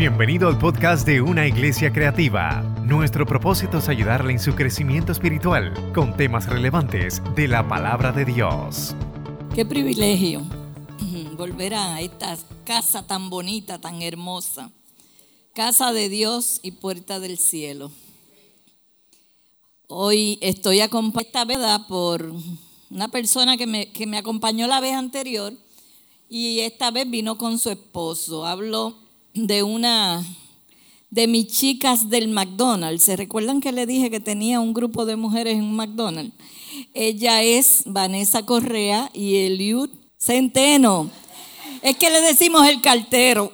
Bienvenido al podcast de Una Iglesia Creativa. Nuestro propósito es ayudarle en su crecimiento espiritual con temas relevantes de la palabra de Dios. Qué privilegio volver a esta casa tan bonita, tan hermosa. Casa de Dios y puerta del cielo. Hoy estoy acompañada por una persona que me, que me acompañó la vez anterior y esta vez vino con su esposo. Hablo de una de mis chicas del McDonald's. ¿Se recuerdan que le dije que tenía un grupo de mujeres en un McDonald's? Ella es Vanessa Correa y Eliud Centeno. Es que le decimos el cartero.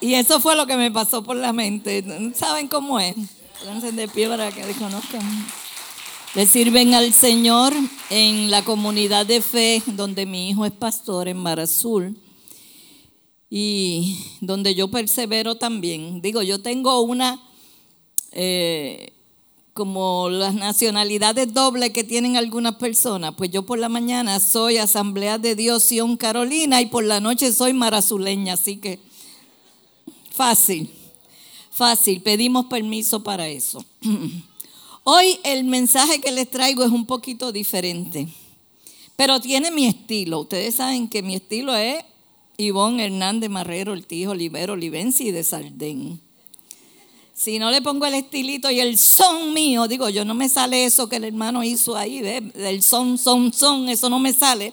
Y eso fue lo que me pasó por la mente. ¿Saben cómo es? Pónganse de pie para que reconozcan. Le sirven al Señor en la comunidad de fe donde mi hijo es pastor en Mar Azul y donde yo persevero también. Digo, yo tengo una, eh, como las nacionalidades dobles que tienen algunas personas, pues yo por la mañana soy Asamblea de Dios Sion Carolina y por la noche soy marazuleña, así que fácil, fácil, pedimos permiso para eso. Hoy el mensaje que les traigo es un poquito diferente, pero tiene mi estilo. Ustedes saben que mi estilo es Ivonne Hernández Marrero, tío Olivero Olivensi de Sardén. Si no le pongo el estilito y el son mío, digo, yo no me sale eso que el hermano hizo ahí, ¿ves? del son, son, son, eso no me sale.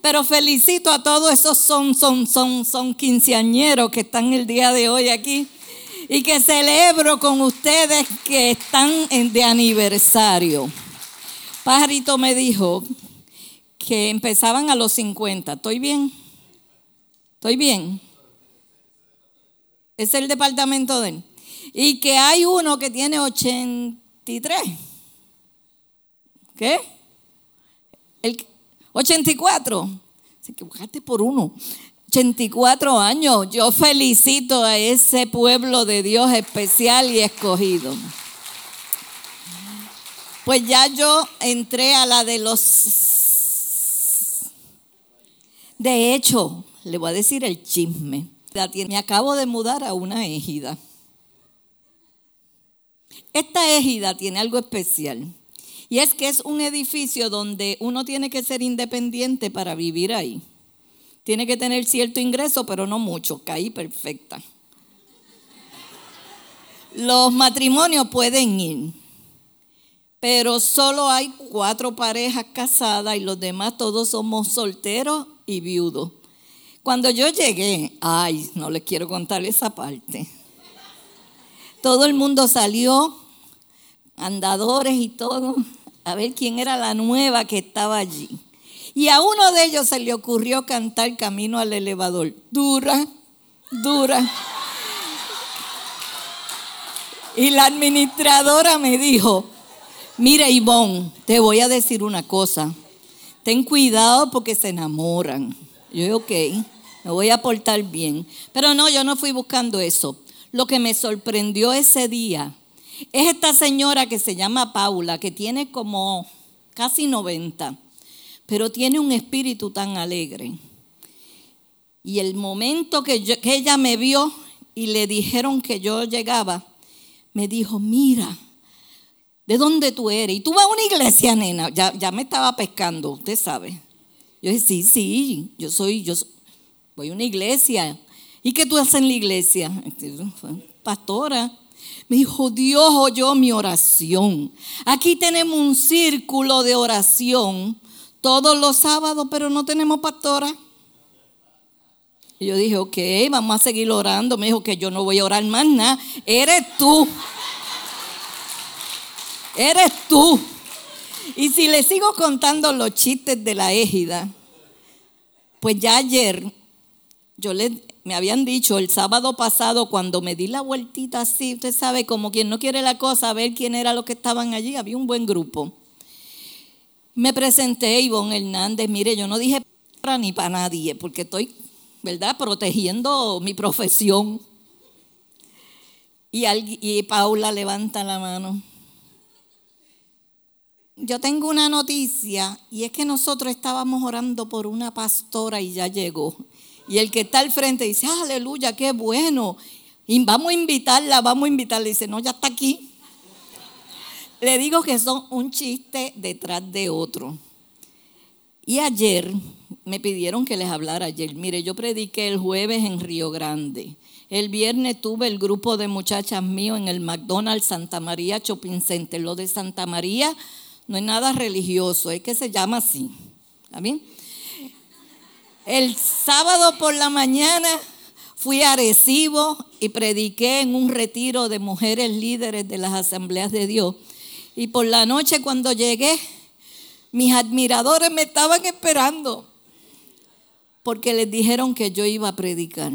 Pero felicito a todos esos son, son, son, son quinceañeros que están el día de hoy aquí y que celebro con ustedes que están de aniversario. Pajarito me dijo que empezaban a los 50. ¿Estoy bien? ¿Estoy bien? Es el departamento de él. Y que hay uno que tiene 83. ¿Qué? El 84. Se equivocaste por uno. 84 años. Yo felicito a ese pueblo de Dios especial y escogido. Pues ya yo entré a la de los... De hecho, le voy a decir el chisme. Me acabo de mudar a una égida. Esta égida tiene algo especial. Y es que es un edificio donde uno tiene que ser independiente para vivir ahí. Tiene que tener cierto ingreso, pero no mucho. Caí perfecta. Los matrimonios pueden ir, pero solo hay cuatro parejas casadas y los demás todos somos solteros y viudos. Cuando yo llegué, ay, no les quiero contar esa parte. Todo el mundo salió, andadores y todo, a ver quién era la nueva que estaba allí. Y a uno de ellos se le ocurrió cantar camino al elevador. Dura, dura. Y la administradora me dijo, mira Ivonne, te voy a decir una cosa. Ten cuidado porque se enamoran. Yo, ok me voy a portar bien. Pero no, yo no fui buscando eso. Lo que me sorprendió ese día es esta señora que se llama Paula, que tiene como casi 90, pero tiene un espíritu tan alegre. Y el momento que, que ella me vio y le dijeron que yo llegaba, me dijo, mira, ¿de dónde tú eres? Y tú vas a una iglesia, nena. Ya, me estaba pescando, usted sabe. Yo dije, sí, sí, yo soy, yo, voy a una iglesia. ¿Y qué tú haces en la iglesia? Pastora. Me dijo, Dios oyó mi oración. Aquí tenemos un círculo de oración todos los sábados, pero no tenemos pastora. Y yo dije, ok, vamos a seguir orando. Me dijo que yo no voy a orar más nada. Eres tú. Eres tú. Y si le sigo contando los chistes de la égida, pues ya ayer yo le, me habían dicho el sábado pasado cuando me di la vueltita así, usted sabe, como quien no quiere la cosa, a ver quién era los que estaban allí, había un buen grupo. Me presenté, Ivonne Hernández, mire, yo no dije para ni para nadie, porque estoy, ¿verdad?, protegiendo mi profesión. Y, y Paula levanta la mano. Yo tengo una noticia y es que nosotros estábamos orando por una pastora y ya llegó. Y el que está al frente dice, aleluya, qué bueno. Y vamos a invitarla, vamos a invitarla. dice, no, ya está aquí. Le digo que son un chiste detrás de otro. Y ayer me pidieron que les hablara ayer. Mire, yo prediqué el jueves en Río Grande. El viernes tuve el grupo de muchachas mío en el McDonald's Santa María Shopping Center. Lo de Santa María no es nada religioso, es que se llama así. ¿Está bien? El sábado por la mañana fui a Arecibo y prediqué en un retiro de mujeres líderes de las asambleas de Dios. Y por la noche cuando llegué, mis admiradores me estaban esperando porque les dijeron que yo iba a predicar.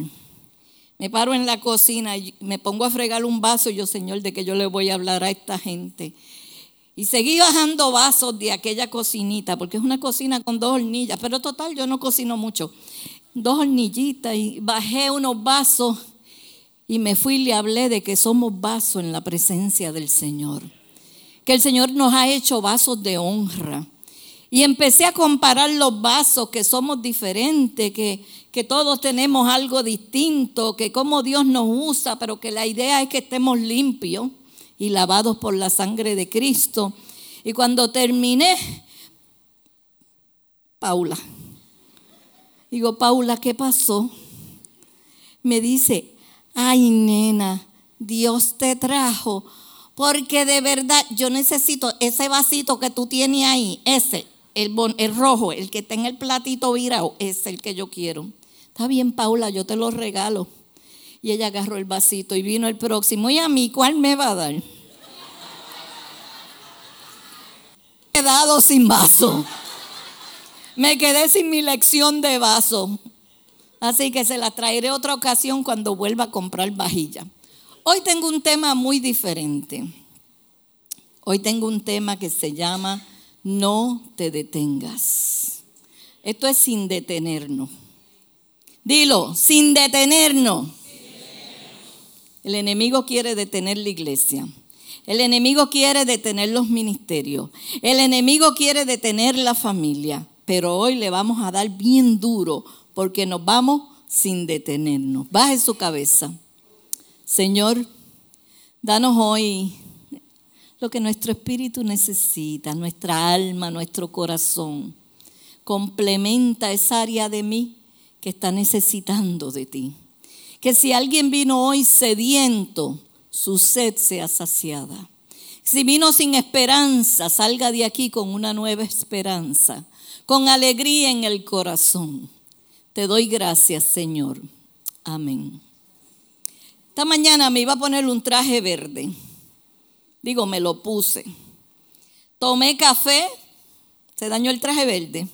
Me paro en la cocina y me pongo a fregar un vaso y yo, Señor, de que yo le voy a hablar a esta gente. Y seguí bajando vasos de aquella cocinita, porque es una cocina con dos hornillas, pero total, yo no cocino mucho. Dos hornillitas y bajé unos vasos y me fui y le hablé de que somos vasos en la presencia del Señor. Que el Señor nos ha hecho vasos de honra. Y empecé a comparar los vasos, que somos diferentes, que, que todos tenemos algo distinto, que como Dios nos usa, pero que la idea es que estemos limpios y lavados por la sangre de Cristo. Y cuando terminé, Paula, digo, Paula, ¿qué pasó? Me dice, ay nena, Dios te trajo, porque de verdad yo necesito ese vasito que tú tienes ahí, ese, el, el rojo, el que está en el platito virado, es el que yo quiero. Está bien, Paula, yo te lo regalo. Y ella agarró el vasito y vino el próximo. ¿Y a mí cuál me va a dar? He quedado sin vaso. Me quedé sin mi lección de vaso. Así que se la traeré otra ocasión cuando vuelva a comprar vajilla. Hoy tengo un tema muy diferente. Hoy tengo un tema que se llama No te detengas. Esto es sin detenernos. Dilo, sin detenernos. El enemigo quiere detener la iglesia. El enemigo quiere detener los ministerios. El enemigo quiere detener la familia. Pero hoy le vamos a dar bien duro porque nos vamos sin detenernos. Baje su cabeza. Señor, danos hoy lo que nuestro espíritu necesita, nuestra alma, nuestro corazón. Complementa esa área de mí que está necesitando de ti. Que si alguien vino hoy sediento, su sed sea saciada. Si vino sin esperanza, salga de aquí con una nueva esperanza, con alegría en el corazón. Te doy gracias, Señor. Amén. Esta mañana me iba a poner un traje verde. Digo, me lo puse. Tomé café, se dañó el traje verde.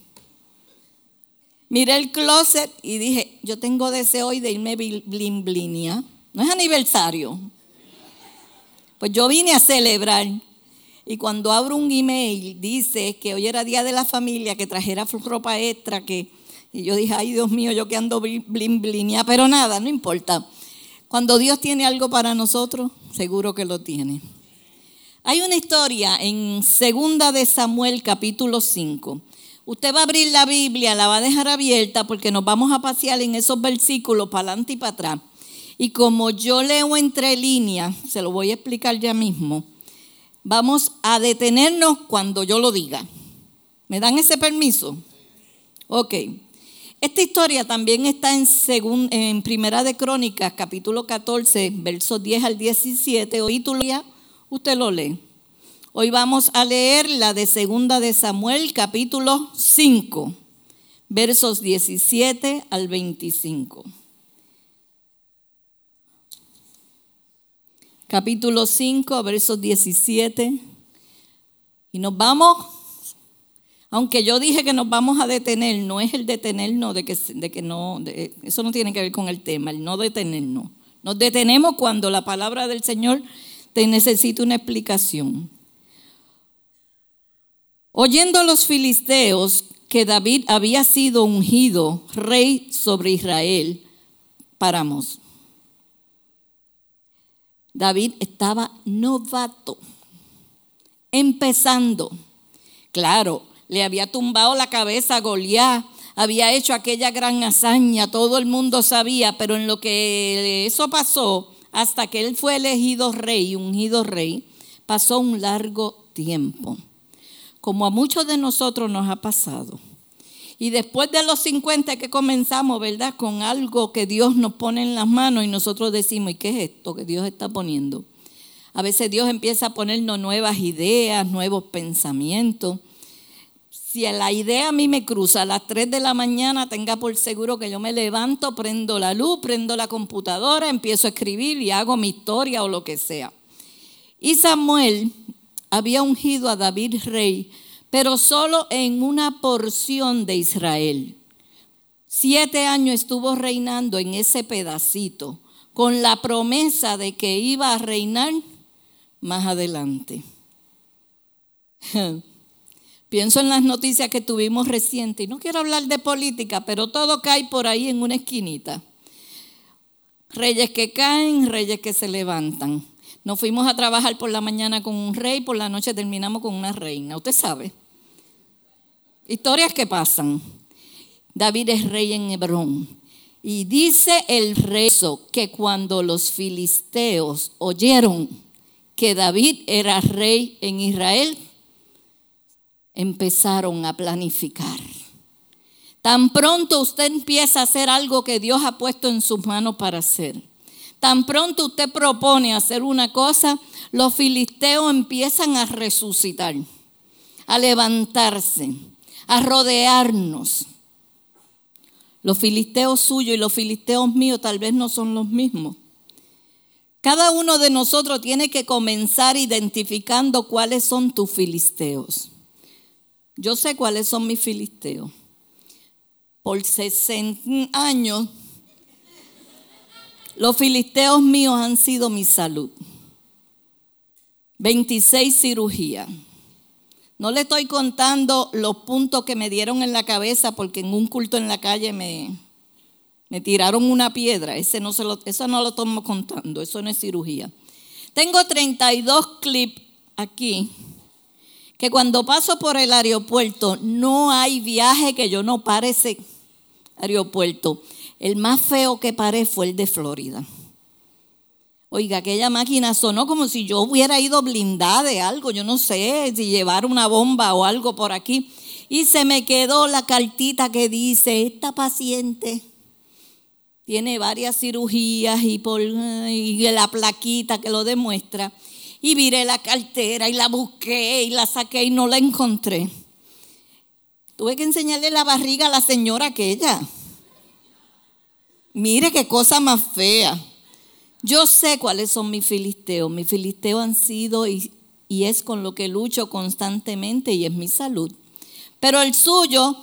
Miré el closet y dije, yo tengo deseo hoy de irme blin blinia. No es aniversario. Pues yo vine a celebrar. Y cuando abro un email, dice que hoy era día de la familia, que trajera ropa extra, que... Y yo dije, ay Dios mío, yo que ando blin blinia. Pero nada, no importa. Cuando Dios tiene algo para nosotros, seguro que lo tiene. Hay una historia en Segunda de Samuel capítulo 5 Usted va a abrir la Biblia, la va a dejar abierta porque nos vamos a pasear en esos versículos para adelante y para atrás. Y como yo leo entre líneas, se lo voy a explicar ya mismo, vamos a detenernos cuando yo lo diga. ¿Me dan ese permiso? Ok. Esta historia también está en, Primera de Crónicas, capítulo 14, versos 10 al 17. Hoy usted lo lee. Hoy vamos a leer la de Segunda de Samuel, capítulo 5, versos 17 al 25. Capítulo 5, versos 17. Y nos vamos, aunque yo dije que nos vamos a detener, no es el detenernos de que, de que no, eso no tiene que ver con el tema, el no detenernos. Nos detenemos cuando la palabra del Señor te necesita una explicación. Oyendo los filisteos que David había sido ungido rey sobre Israel, paramos. David estaba novato, empezando. Claro, le había tumbado la cabeza a Goliat, había hecho aquella gran hazaña, todo el mundo sabía, pero en lo que eso pasó, hasta que él fue elegido rey, ungido rey, pasó un largo tiempo, como a muchos de nosotros nos ha pasado. Y después de los 50 que comenzamos, ¿verdad? Con algo que Dios nos pone en las manos y nosotros decimos, ¿y qué es esto que Dios está poniendo? A veces Dios empieza a ponernos nuevas ideas, nuevos pensamientos. Si la idea a mí me cruza a las 3 de la mañana, tenga por seguro que yo me levanto, prendo la luz, prendo la computadora, empiezo a escribir y hago mi historia o lo que sea. Y Samuel había ungido a David rey, pero solo en una porción de Israel. Siete años estuvo reinando en ese pedacito, con la promesa de que iba a reinar más adelante. Pienso en las noticias que tuvimos recientes y no quiero hablar de política, pero todo cae por ahí en una esquinita. Reyes que caen, reyes que se levantan. Nos fuimos a trabajar por la mañana con un rey, por la noche terminamos con una reina. Usted sabe. Historias que pasan. David es rey en Hebrón. Y dice el rey que cuando los filisteos oyeron que David era rey en Israel, empezaron a planificar. Tan pronto usted empieza a hacer algo que Dios ha puesto en sus manos para hacer. Tan pronto usted propone hacer una cosa, los filisteos empiezan a resucitar, a levantarse, a rodearnos. Los filisteos suyos y los filisteos míos tal vez no son los mismos. Cada uno de nosotros tiene que comenzar identificando cuáles son tus filisteos. Yo sé cuáles son mis filisteos. Por 60 años, los filisteos míos han sido mi salud. 26 cirugías. No le estoy contando los puntos que me dieron en la cabeza porque en un culto en la calle me, me tiraron una piedra, ese no se lo, eso no lo estamos contando, eso no es cirugía. Tengo 32 clips aquí que cuando paso por el aeropuerto no hay viaje que yo no pare ese aeropuerto. El más feo que paré fue el de Florida. Oiga, aquella máquina sonó como si yo hubiera ido blindada de algo, yo no sé, si llevar una bomba o algo por aquí. Y se me quedó la cartita que dice, esta paciente tiene varias cirugías y, la plaquita que lo demuestra. Y viré la cartera y la busqué y la saqué y no la encontré. Tuve que enseñarle la barriga a la señora aquella. Mire qué cosa más fea. Yo sé cuáles son mis filisteos. Mis filisteos han sido y, es con lo que lucho constantemente y es mi salud. Pero el suyo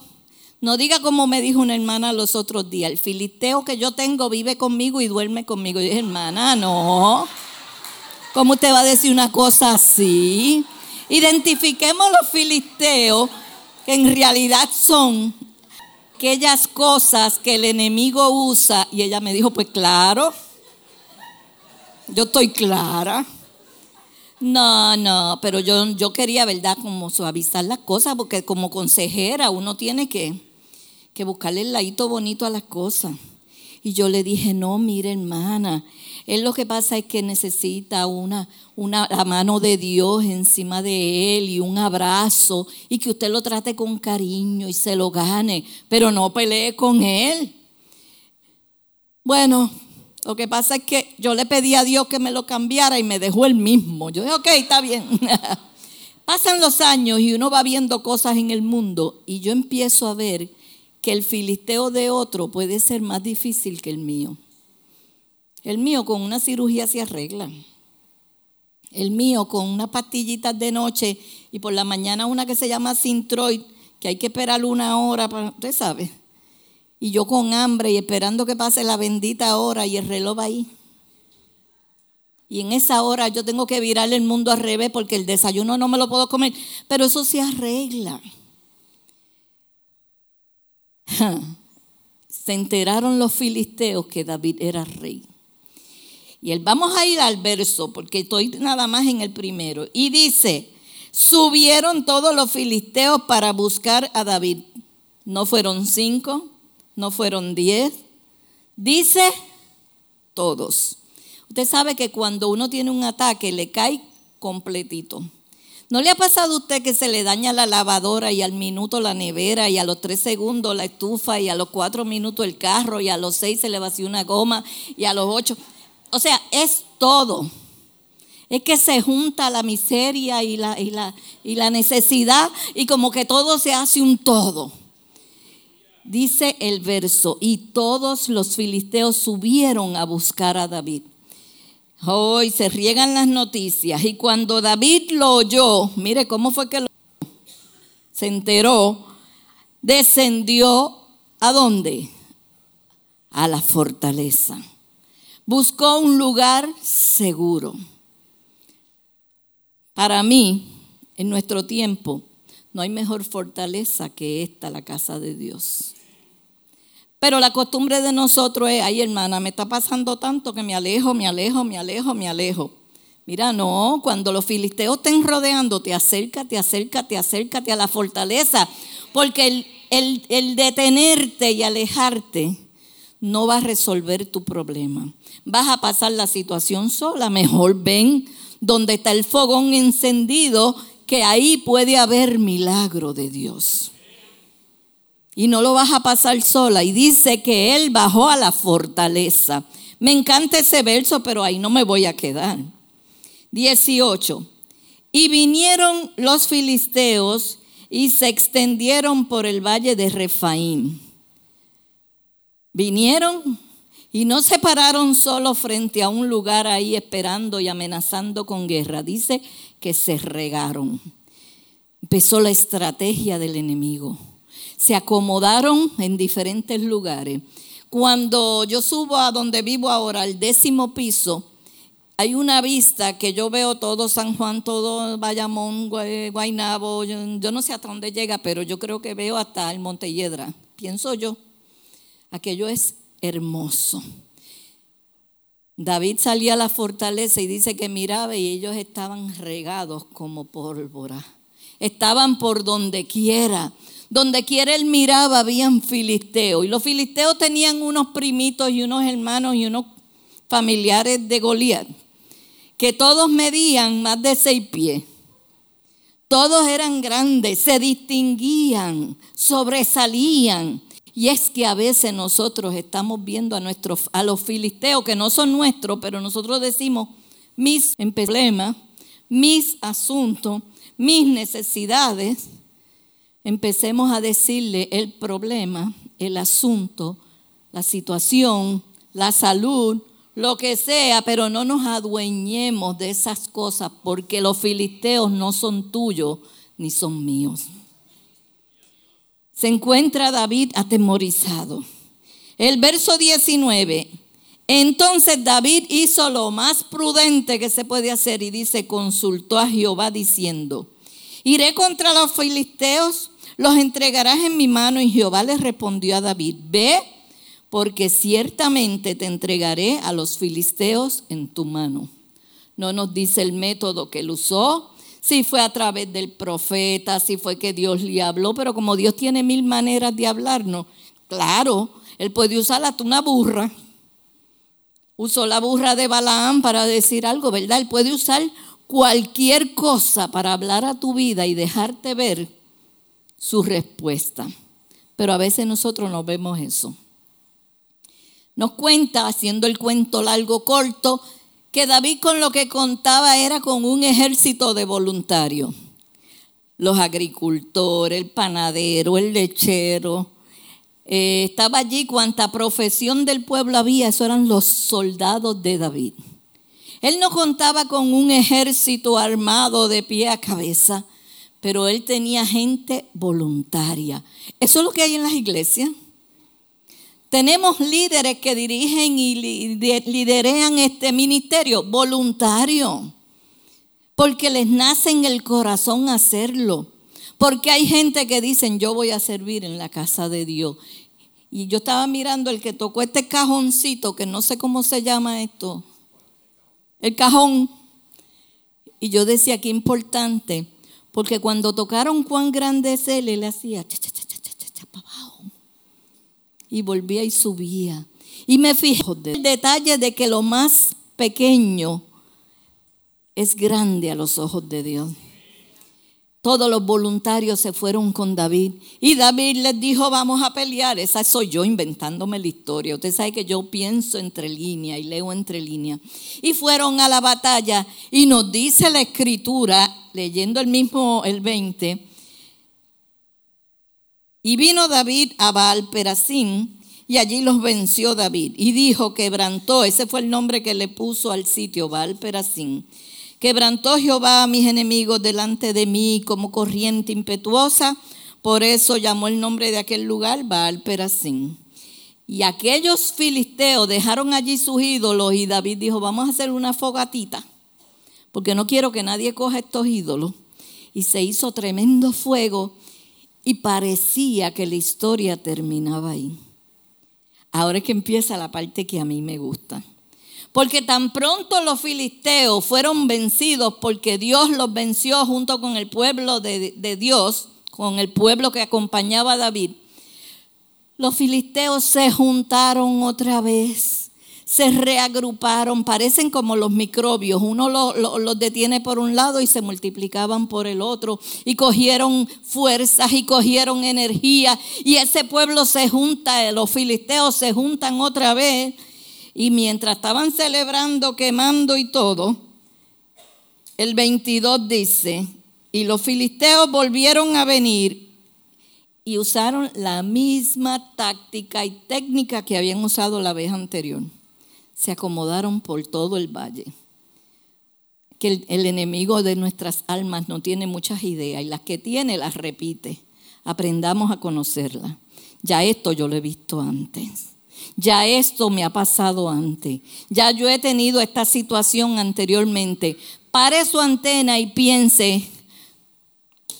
no diga como me dijo una hermana los otros días, el filisteo que yo tengo vive conmigo y duerme conmigo. Y dije, hermana, no. ¿Cómo usted va a decir una cosa así? Identifiquemos los filisteos que en realidad son aquellas cosas que el enemigo usa. Y ella me dijo, pues claro, yo estoy clara. No, no, pero yo, yo quería, ¿verdad? Como suavizar las cosas, porque como consejera uno tiene que que buscarle el ladito bonito a las cosas. Y yo le dije, no, mire hermana, él lo que pasa es que necesita una, una, la mano de Dios encima de él y un abrazo y que usted lo trate con cariño y se lo gane, pero no pelee con él. Bueno, lo que pasa es que yo le pedí a Dios que me lo cambiara y me dejó el mismo. Yo dije, ok, está bien. Pasan los años y uno va viendo cosas en el mundo y yo empiezo a ver que el filisteo de otro puede ser más difícil que el mío. El mío con una cirugía se arregla. El mío con unas pastillitas de noche y por la mañana una que se llama Sintroid, que hay que esperar una hora, para, usted sabe. Y yo con hambre y esperando que pase la bendita hora y el reloj va ahí. Y en esa hora yo tengo que virar el mundo al revés porque el desayuno no me lo puedo comer. Pero eso se arregla. se enteraron los filisteos que David era rey. Y él, vamos a ir al verso, porque estoy nada más en el primero. Y dice, subieron todos los filisteos para buscar a David. No fueron cinco, no fueron diez. Dice, todos. Usted sabe que cuando uno tiene un ataque le cae completito. ¿No le ha pasado a usted que se le daña la lavadora y al minuto la nevera y a los tres segundos la estufa y a los cuatro minutos el carro y a los seis se le vacía una goma y a los ocho? O sea, es todo. Es que se junta la miseria y la, y la, y la necesidad y como que todo se hace un todo. Dice el verso, y todos los filisteos subieron a buscar a David. Hoy se riegan las noticias. Y cuando David lo oyó, mire cómo fue que lo se enteró, descendió a dónde? A la fortaleza. Buscó un lugar seguro. Para mí, en nuestro tiempo, no hay mejor fortaleza que esta, la casa de Dios. Pero la costumbre de nosotros es, ay hermana, me está pasando tanto que me alejo, me alejo, me alejo, me alejo. Mira, no, cuando los filisteos estén rodeando, te acércate, acércate, acércate a la fortaleza, porque el, el, el detenerte y alejarte no va a resolver tu problema. Vas a pasar la situación sola, mejor ven donde está el fogón encendido, que ahí puede haber milagro de Dios y no lo vas a pasar sola. Y dice que él bajó a la fortaleza. Me encanta ese verso, pero ahí no me voy a quedar. 18. Y vinieron los filisteos y se extendieron por el valle de Refaín. Vinieron y no se pararon solo frente a un lugar ahí esperando y amenazando con guerra. Dice que se regaron. Empezó la estrategia del enemigo se acomodaron en diferentes lugares. Cuando yo subo a donde vivo ahora, al décimo piso, hay una vista que yo veo todo San Juan, todo Bayamón, Guaynabo, yo, no sé hasta dónde llega, pero yo creo que veo hasta el Monte Hiedra, pienso yo. Aquello es hermoso. David salía a la fortaleza y dice que miraba y ellos estaban regados como pólvora. Estaban por donde quiera. Donde quiera él miraba, habían filisteos. Y los filisteos tenían unos primitos y unos hermanos y unos familiares de Goliat, que todos medían más de seis pies. Todos eran grandes, se distinguían, sobresalían. Y es que a veces nosotros estamos viendo a, nuestros, a los filisteos que no son nuestros, pero nosotros decimos mis problemas, mis asuntos, mis necesidades empecemos a decirle el problema, el asunto, la situación, la salud, lo que sea, pero no nos adueñemos de esas cosas porque los filisteos no son tuyos ni son míos. Se encuentra David atemorizado. El verso 19. Entonces David hizo lo más prudente que se puede hacer y dice, consultó a Jehová diciendo, Iré contra los filisteos, los entregarás en mi mano. Y Jehová le respondió a David, ve, porque ciertamente te entregaré a los filisteos en tu mano. No nos dice el método que él usó, si fue a través del profeta, si fue que Dios le habló, pero como Dios tiene mil maneras de hablarnos, claro, él puede usar hasta una burra. Usó la burra de Balaam para decir algo, ¿verdad? Él puede usar cualquier cosa para hablar a tu vida y dejarte ver su respuesta. Pero a veces nosotros no vemos eso. Nos cuenta, haciendo el cuento largo corto, que David con lo que contaba era con un ejército de voluntarios. Los agricultores, el panadero, el lechero. Eh, estaba allí cuanta profesión del pueblo había, eso eran los soldados de David. Él no contaba con un ejército armado de pie a cabeza, pero él tenía gente voluntaria. Eso es lo que hay en las iglesias. Tenemos líderes que dirigen y liderean este ministerio voluntario, porque les nace en el corazón hacerlo. Porque hay gente que dicen, yo voy a servir en la casa de Dios. Y yo estaba mirando el que tocó este cajoncito, que no sé cómo se llama esto, el cajón. Y yo decía, qué importante, porque cuando tocaron cuán grande es él, él hacía cha, cha, cha, cha, cha, cha, para abajo. Y volvía y subía. Y me fijé el detalle de que lo más pequeño es grande a los ojos de Dios. Todos los voluntarios se fueron con David. Y David les dijo, vamos a pelear. Esa soy yo inventándome la historia. Usted sabe que yo pienso entre líneas y leo entre líneas. Y fueron a la batalla. Y nos dice la escritura, leyendo el mismo, el 20. Y vino David a Baal Perasín. Y allí los venció David. Y dijo, quebrantó. Ese fue el nombre que le puso al sitio, Baal Perasín Quebrantó Jehová a mis enemigos delante de mí como corriente impetuosa. Por eso llamó el nombre de aquel lugar Baal Perasín. Y aquellos filisteos dejaron allí sus ídolos y David dijo, vamos a hacer una fogatita, porque no quiero que nadie coja estos ídolos. Y se hizo tremendo fuego y parecía que la historia terminaba ahí. Ahora es que empieza la parte que a mí me gusta. Porque tan pronto los filisteos fueron vencidos porque Dios los venció junto con el pueblo de, Dios, con el pueblo que acompañaba a David, los filisteos se juntaron otra vez, se reagruparon, parecen como los microbios, uno los detiene por un lado y se multiplicaban por el otro, y cogieron fuerzas y cogieron energía, y ese pueblo se junta, los filisteos se juntan otra vez y mientras estaban celebrando, quemando y todo, el 22 dice, y los filisteos volvieron a venir y usaron la misma táctica y técnica que habían usado la vez anterior. Se acomodaron por todo el valle. Que el, el enemigo de nuestras almas no tiene muchas ideas y las que tiene las repite. Aprendamos a conocerla. Ya esto yo lo he visto antes. Ya esto me ha pasado antes. Ya yo he tenido esta situación anteriormente. Pare su antena y piense,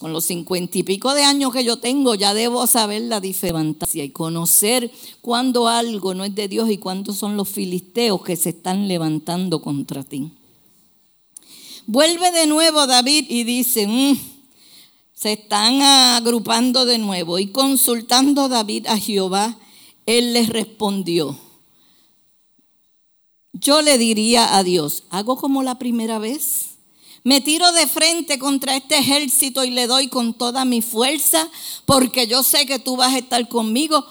con los cincuenta y pico de años que yo tengo, ya debo saber la diferencia y conocer cuándo algo no es de Dios y cuántos son los filisteos que se están levantando contra ti. Vuelve de nuevo David y dice, mm, se están agrupando de nuevo y consultando David a Jehová él les respondió, yo le diría a Dios, ¿hago como la primera vez? Me tiro de frente contra este ejército y le doy con toda mi fuerza porque yo sé que tú vas a estar conmigo.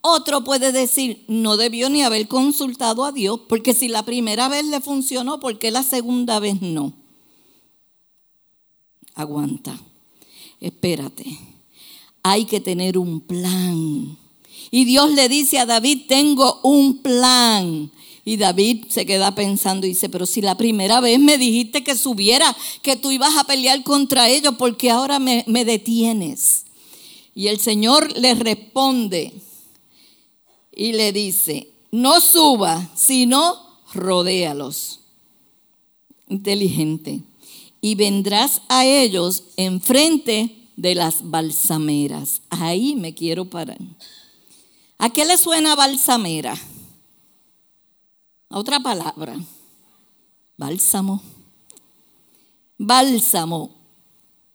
Otro puede decir, no debió ni haber consultado a Dios, porque si la primera vez le funcionó, ¿por qué la segunda vez no? Aguanta, espérate. Hay que tener un plan. Y Dios le dice a David, tengo un plan. Y David se queda pensando y dice, pero si la primera vez me dijiste que subiera, que tú ibas a pelear contra ellos, ¿por qué ahora me, detienes? Y el Señor le responde y le dice, no suba, sino rodéalos. Inteligente. Y vendrás a ellos enfrente de las balsameras. Ahí me quiero parar. ¿A qué le suena balsamera? Otra palabra. Bálsamo. Bálsamo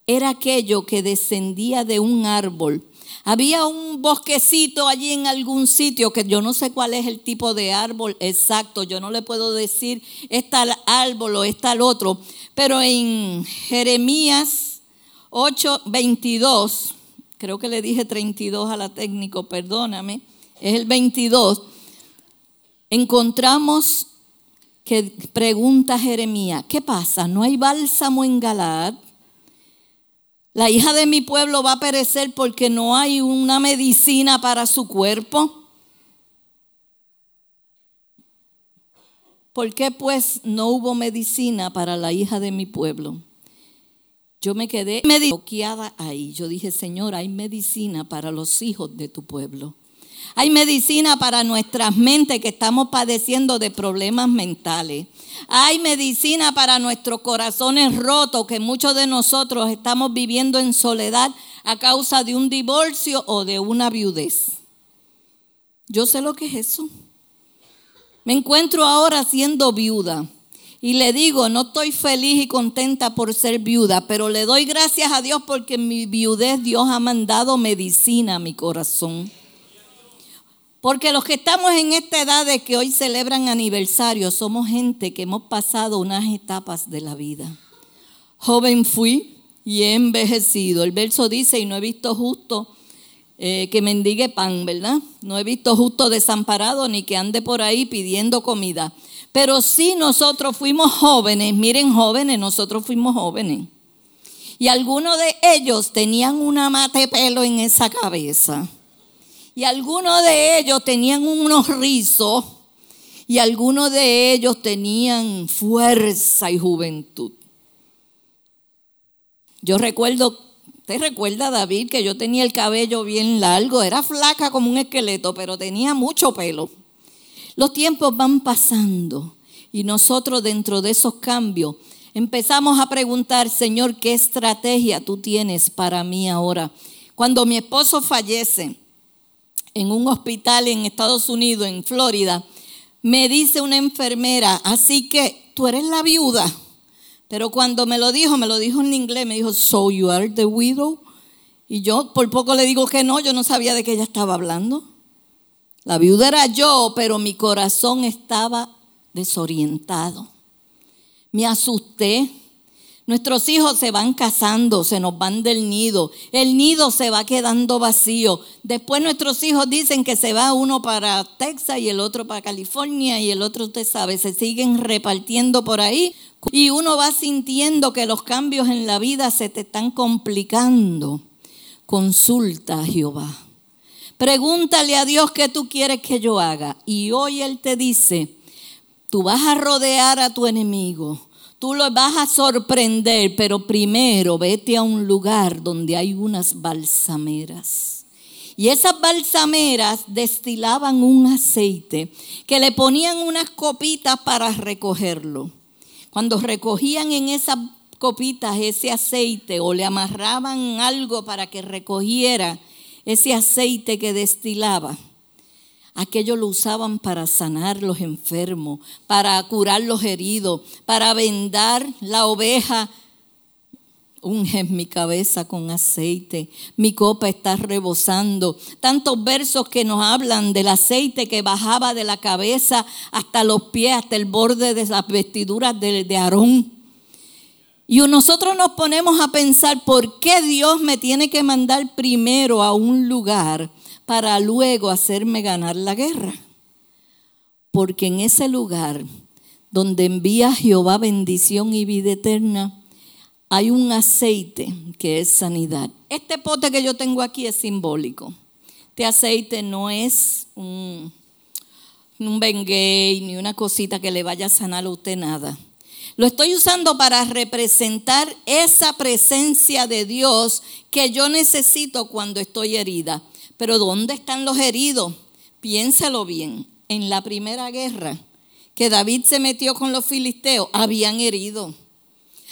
era aquello que descendía de un árbol. Había un bosquecito allí en algún sitio que yo no sé cuál es el tipo de árbol exacto. Yo no le puedo decir está el árbol o está el otro. Pero en Jeremías 8, 22 creo que le dije 32 a la técnico, perdóname, es el 22, encontramos que pregunta Jeremías, ¿qué pasa? ¿No hay bálsamo en Galad? La hija de mi pueblo va a perecer porque no hay una medicina para su cuerpo. ¿Por qué pues no hubo medicina para la hija de mi pueblo? Yo me quedé bloqueada ahí. Yo dije, Señor, hay medicina para los hijos de tu pueblo. Hay medicina para nuestras mentes que estamos padeciendo de problemas mentales. Hay medicina para nuestros corazones rotos que muchos de nosotros estamos viviendo en soledad a causa de un divorcio o de una viudez. Yo sé lo que es eso. Me encuentro ahora siendo viuda. Y le digo, no estoy feliz y contenta por ser viuda, pero le doy gracias a Dios porque en mi viudez Dios ha mandado medicina a mi corazón. Porque los que estamos en esta edad de que hoy celebran aniversario somos gente que hemos pasado unas etapas de la vida. Joven fui y he envejecido. El verso dice, y no he visto justo eh, que mendigue pan, ¿verdad? No he visto justo desamparado ni que ande por ahí pidiendo comida. Pero sí nosotros fuimos jóvenes, miren jóvenes, nosotros fuimos jóvenes. Y algunos de ellos tenían una mate pelo en esa cabeza y algunos de ellos tenían unos rizos y algunos de ellos tenían fuerza y juventud. Yo recuerdo, ¿te recuerda David que yo tenía el cabello bien largo? Era flaca como un esqueleto, pero tenía mucho pelo. Los tiempos van pasando y nosotros dentro de esos cambios empezamos a preguntar, Señor, ¿qué estrategia tú tienes para mí ahora? Cuando mi esposo fallece, en un hospital en Estados Unidos, en Florida, me dice una enfermera, así que tú eres la viuda. Pero cuando me lo dijo, me lo dijo en inglés, me dijo, so you are the widow. Y yo por poco le digo que no, yo no sabía de qué ella estaba hablando. La viuda era yo, pero mi corazón estaba desorientado. Me asusté, Nuestros hijos se van casando, se nos van del nido. El nido se va quedando vacío. Después nuestros hijos dicen que se va uno para Texas y el otro para California y el otro, usted sabe, se siguen repartiendo por ahí. Y uno va sintiendo que los cambios en la vida se te están complicando. Consulta a Jehová. Pregúntale a Dios qué tú quieres que yo haga. Y hoy Él te dice, tú vas a rodear a tu enemigo Tú lo vas a sorprender, pero primero vete a un lugar donde hay unas balsameras. Y esas balsameras destilaban un aceite que le ponían unas copitas para recogerlo. Cuando recogían en esas copitas ese aceite o le amarraban algo para que recogiera ese aceite que destilaba, Aquello lo usaban para sanar los enfermos, para curar los heridos, para vendar la oveja. Unge mi cabeza con aceite, mi copa está rebosando. Tantos versos que nos hablan del aceite que bajaba de la cabeza hasta los pies, hasta el borde de las vestiduras de Aarón. Y nosotros nos ponemos a pensar, ¿por qué Dios me tiene que mandar primero a un lugar para luego hacerme ganar la guerra. Porque en ese lugar donde envía Jehová bendición y vida eterna, hay un aceite que es sanidad. Este pote que yo tengo aquí es simbólico. Este aceite no es un, un ni una cosita que le vaya a sanar a usted nada. Lo estoy usando para representar esa presencia de Dios que yo necesito cuando estoy herida. Pero ¿dónde están los heridos? Piénsalo bien. En la primera guerra que David se metió con los filisteos, habían herido.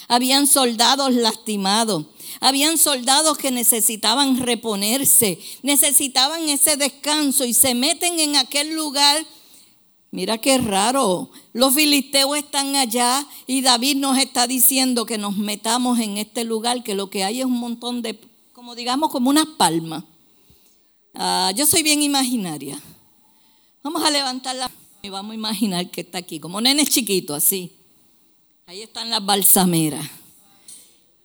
Habían soldados lastimados. Habían soldados que necesitaban reponerse, necesitaban ese descanso y se meten en aquel lugar. Mira qué raro. Los filisteos están allá y David nos está diciendo que nos metamos en este lugar, que lo que hay es un montón de, como digamos, como unas palmas. Ah, yo soy bien imaginaria. Vamos a levantarla y vamos a imaginar que está aquí, como nene chiquito, así. Ahí están las balsameras.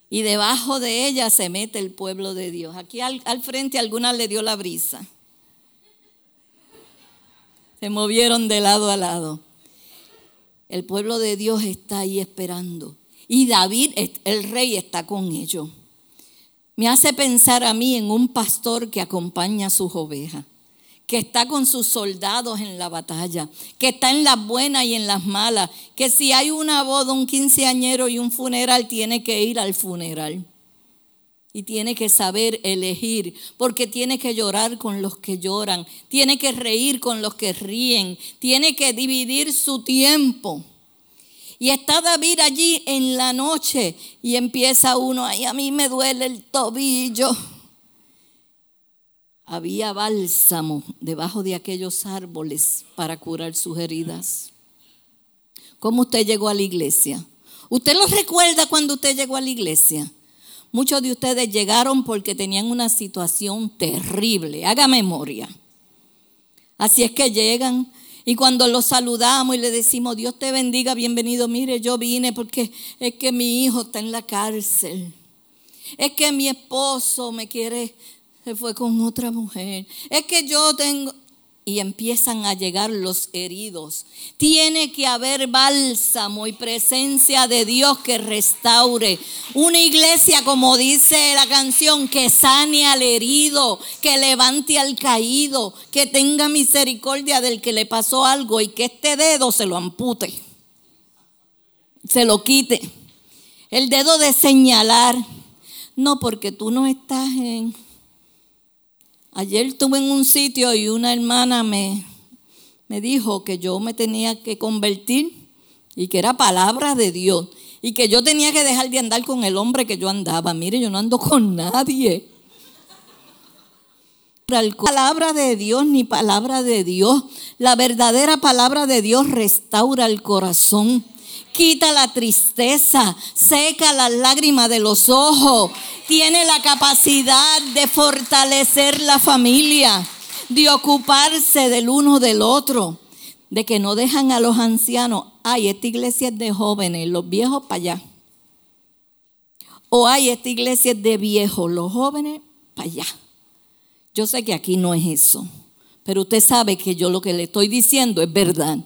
Y debajo de ella se mete el pueblo de Dios. Aquí al frente alguna le dio la brisa. Se movieron de lado a lado. El pueblo de Dios está ahí esperando. Y David, el rey, está con ellos me hace pensar a mí en un pastor que acompaña a sus ovejas, que está con sus soldados en la batalla, que está en las buenas y en las malas, que si hay una boda, un quinceañero y un funeral, tiene que ir al funeral. Y tiene que saber elegir, porque tiene que llorar con los que lloran, tiene que reír con los que ríen, tiene que dividir su tiempo. Y está David allí en la noche y empieza uno, ay, a mí me duele el tobillo. Había bálsamo debajo de aquellos árboles para curar sus heridas. ¿Cómo usted llegó a la iglesia? ¿Usted lo recuerda cuando usted llegó a la iglesia? Muchos de ustedes llegaron porque tenían una situación terrible. Haga memoria. Así es que llegan y cuando los saludamos y le decimos, Dios te bendiga, bienvenido, mire, yo vine porque es que mi hijo está en la cárcel. Es que mi esposo me quiere, se fue con otra mujer. Es que yo tengo, y empiezan a llegar los heridos. Tiene que haber bálsamo y presencia de Dios que restaure. Una iglesia, como dice la canción, que sane al herido, que levante al caído, que tenga misericordia del que le pasó algo y que este dedo se lo ampute, se lo quite. El dedo de señalar. No, porque tú no estás en Ayer estuve en un sitio y una hermana me, me dijo que yo me tenía que convertir y que era palabra de Dios y que yo tenía que dejar de andar con el hombre que yo andaba. Mire, yo no ando con nadie. Palabra de Dios ni palabra de Dios. La verdadera palabra de Dios restaura el corazón quita la tristeza, seca las lágrimas de los ojos, tiene la capacidad de fortalecer la familia, de ocuparse del uno del otro, de que no dejan a los ancianos, ay, esta iglesia es de jóvenes, los viejos para allá. O hay esta iglesia es de viejos, los jóvenes para allá. Yo sé que aquí no es eso, pero usted sabe que yo lo que le estoy diciendo es verdad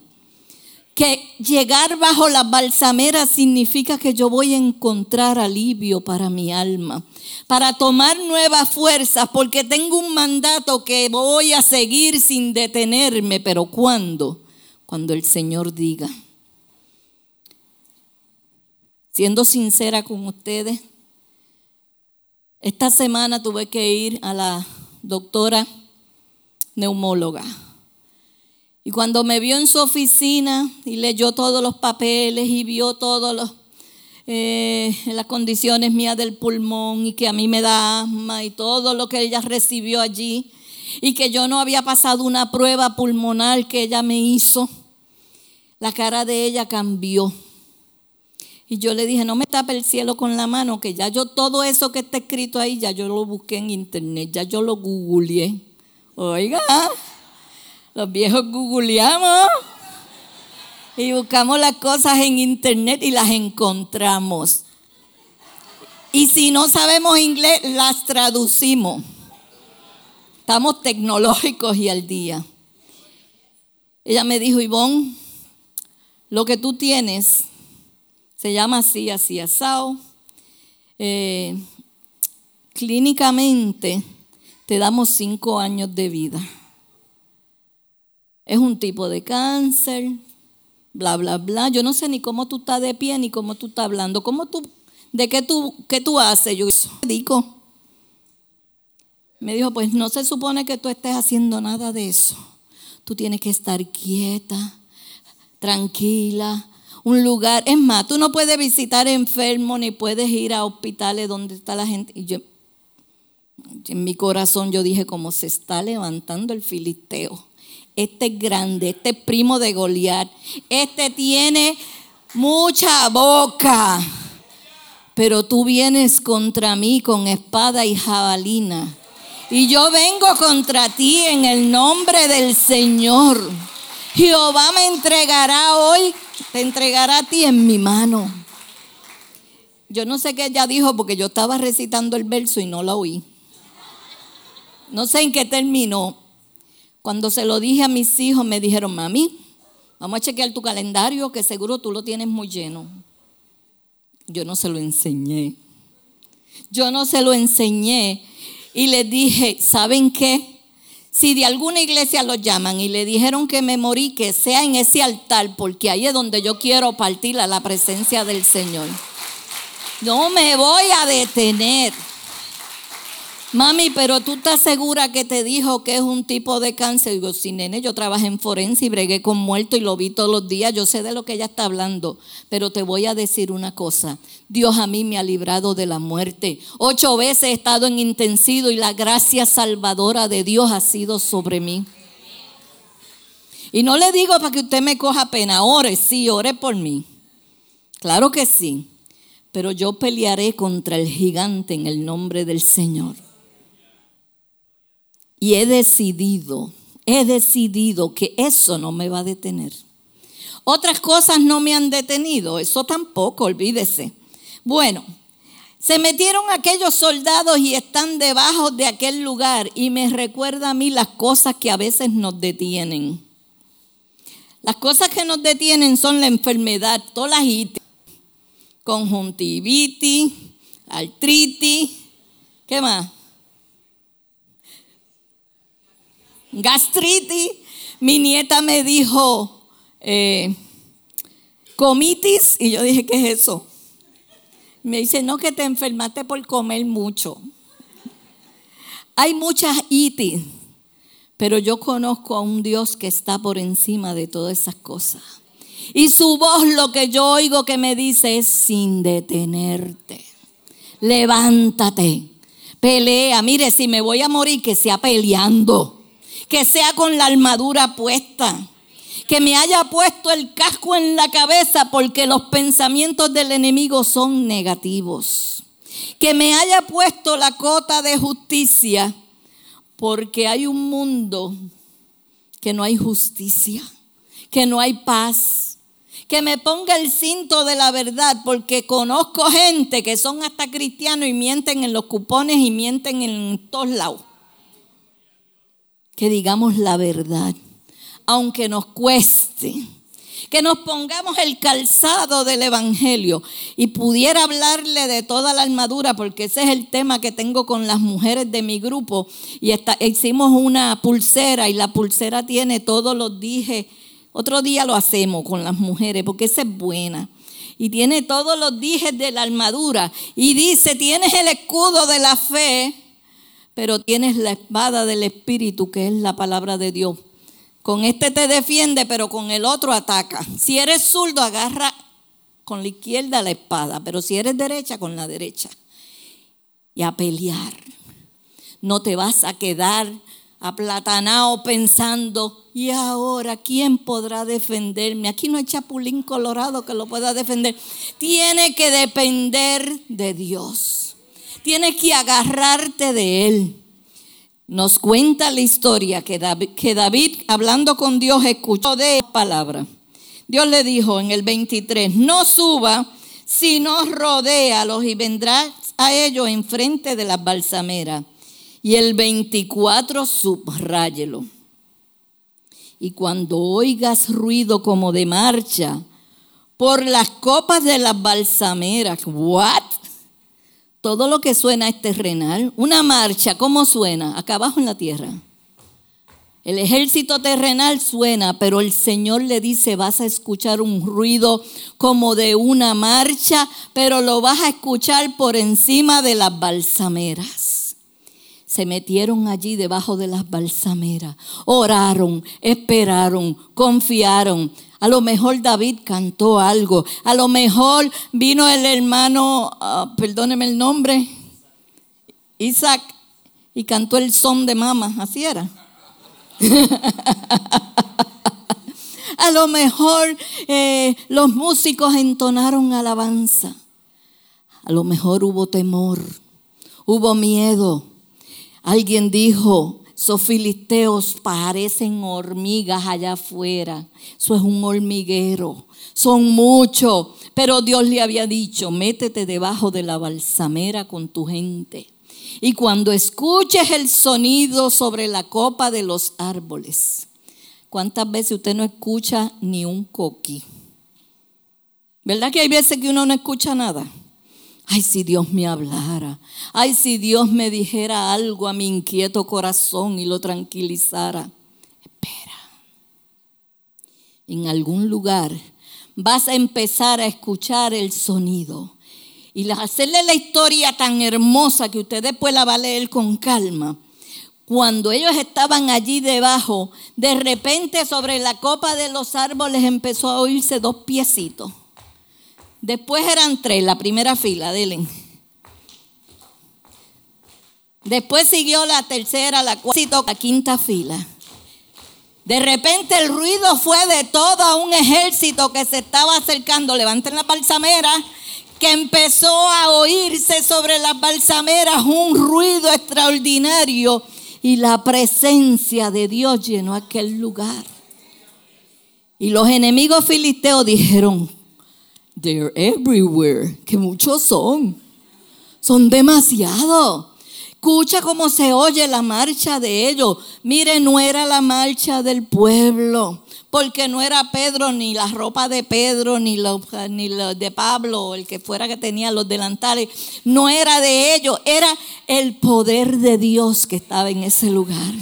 que llegar bajo la balsamera significa que yo voy a encontrar alivio para mi alma, para tomar nuevas fuerzas, porque tengo un mandato que voy a seguir sin detenerme, pero ¿cuándo? Cuando el Señor diga. Siendo sincera con ustedes, esta semana tuve que ir a la doctora neumóloga y cuando me vio en su oficina y leyó todos los papeles y vio todas eh, las condiciones mías del pulmón y que a mí me da asma y todo lo que ella recibió allí y que yo no había pasado una prueba pulmonar que ella me hizo, la cara de ella cambió. Y yo le dije, no me tape el cielo con la mano, que ya yo todo eso que está escrito ahí, ya yo lo busqué en internet, ya yo lo googleé. Oiga. Los viejos googleamos y buscamos las cosas en internet y las encontramos. Y si no sabemos inglés, las traducimos. Estamos tecnológicos y al día. Ella me dijo, Ivonne, lo que tú tienes se llama así, así, asado. Eh, clínicamente te damos cinco años de vida es un tipo de cáncer, bla, bla, bla. Yo no sé ni cómo tú estás de pie ni cómo tú estás hablando. ¿Cómo tú, ¿De qué tú, qué tú haces? Yo digo. Me dijo, pues no se supone que tú estés haciendo nada de eso. Tú tienes que estar quieta, tranquila, un lugar. Es más, tú no puedes visitar enfermos ni puedes ir a hospitales donde está la gente. Y yo, en mi corazón yo dije, como se está levantando el filisteo este es grande, este es primo de Goliat, este tiene mucha boca, pero tú vienes contra mí con espada y jabalina. Y yo vengo contra ti en el nombre del Señor. Jehová me entregará hoy, te entregará a ti en mi mano. Yo no sé qué ella dijo porque yo estaba recitando el verso y no la oí. No sé en qué terminó, cuando se lo dije a mis hijos, me dijeron, mami, vamos a chequear tu calendario, que seguro tú lo tienes muy lleno. Yo no se lo enseñé. Yo no se lo enseñé. Y les dije, ¿saben qué? Si de alguna iglesia lo llaman y le dijeron que me morí, que sea en ese altar, porque ahí es donde yo quiero partir a la presencia del Señor. No me voy a detener. Mami, pero tú estás segura que te dijo que es un tipo de cáncer. Digo, sí, nene, yo trabajé en forense y bregué con muerto y lo vi todos los días. Yo sé de lo que ella está hablando. Pero te voy a decir una cosa. Dios a mí me ha librado de la muerte. Ocho veces he estado en intensivo y la gracia salvadora de Dios ha sido sobre mí. Y no le digo para que usted me coja pena. Ore, sí, ore por mí. Claro que sí. Pero yo pelearé contra el gigante en el nombre del Señor. Y he decidido he decidido que eso no me va a detener. Otras cosas no me han detenido, eso tampoco, olvídese. Bueno, se metieron aquellos soldados y están debajo de aquel lugar y me recuerda a mí las cosas que a veces nos detienen. Las cosas que nos detienen son la enfermedad, todas las itis, conjuntivitis, artritis, ¿qué más? Gastritis. Mi nieta me dijo eh, comitis y yo dije, ¿qué es eso? Me dice, no, que te enfermaste por comer mucho. Hay muchas itis, pero yo conozco a un Dios que está por encima de todas esas cosas. Y su voz lo que yo oigo que me dice es sin detenerte. Levántate, pelea. Mire, si me voy a morir, que sea peleando, que sea con la armadura puesta que me haya puesto el casco en la cabeza porque los pensamientos del enemigo son negativos. Que me haya puesto la cota de justicia porque hay un mundo que no hay justicia, que no hay paz. Que me ponga el cinto de la verdad porque conozco gente que son hasta cristianos y mienten en los cupones y mienten en todos lados. Que digamos la verdad aunque nos cueste. Que nos pongamos el calzado del Evangelio y pudiera hablarle de toda la armadura, porque ese es el tema que tengo con las mujeres de mi grupo. Y hicimos una pulsera y la pulsera tiene todos los dije. Otro día lo hacemos con las mujeres, porque esa es buena y tiene todos los dijes de la armadura. Y dice, tienes el escudo de la fe, pero tienes la espada del Espíritu, que es la palabra de Dios. Con este te defiende, pero con el otro ataca. Si eres zurdo, agarra con la izquierda la espada, pero si eres derecha, con la derecha. Y a pelear. No te vas a quedar aplatanado pensando, ¿y ahora quién podrá defenderme? Aquí no hay chapulín colorado que lo pueda defender. Tiene que depender de Dios. Tienes que agarrarte de Él. Nos cuenta la historia que David, hablando con Dios escuchó de palabra. Dios le dijo en el 23, no suba, sino rodéalos y vendrás a ellos enfrente de las balsameras. Y el 24, subráyelo. Y cuando oigas ruido como de marcha por las copas de las balsameras, ¿what? Todo lo que suena es terrenal. Una marcha, ¿cómo suena? Acá abajo en la tierra. El ejército terrenal suena, pero el Señor le dice, vas a escuchar un ruido como de una marcha, pero lo vas a escuchar por encima de las balsameras. Se metieron allí debajo de las balsameras, oraron, esperaron, confiaron, a lo mejor David cantó algo. A lo mejor vino el hermano, ah, perdóneme el nombre, Isaac, y cantó el son de mama. Así era. a lo mejor eh, los músicos entonaron alabanza. A lo mejor hubo temor, hubo miedo. Alguien dijo, esos filisteos parecen hormigas allá afuera. Eso es un hormiguero. Son muchos. Pero Dios le había dicho, métete debajo de la balsamera con tu gente. Y cuando escuches el sonido sobre la copa de los árboles, ¿cuántas veces usted no escucha ni un coquí? ¿Verdad que hay veces que uno no escucha nada? Ay, si Dios me hablara. Ay, si Dios me dijera algo a mi inquieto corazón y lo tranquilizara. Espera. En algún lugar vas a empezar a escuchar el sonido. Y hacerle la historia tan hermosa que usted después la va a leer con calma. Cuando ellos estaban allí debajo, de repente sobre la copa de los árboles empezó a oírse dos piecitos Después eran tres, la primera fila, dile. Después siguió la tercera, la cuarta, la quinta fila. De repente el ruido fue de todo un ejército que se estaba acercando. Levanten la balsamera, que empezó a oírse sobre las balsameras un ruido extraordinario. y la presencia de Dios llenó aquel lugar. Y los enemigos filisteos dijeron, they're everywhere, que muchos son, son demasiados. Escucha cómo se oye la marcha de ellos. Mire, no era la marcha del pueblo, porque no era Pedro, ni la ropa de Pedro, ni los, de Pablo, el que fuera que tenía los delantales. No era de ellos, era el poder de Dios que estaba en ese lugar.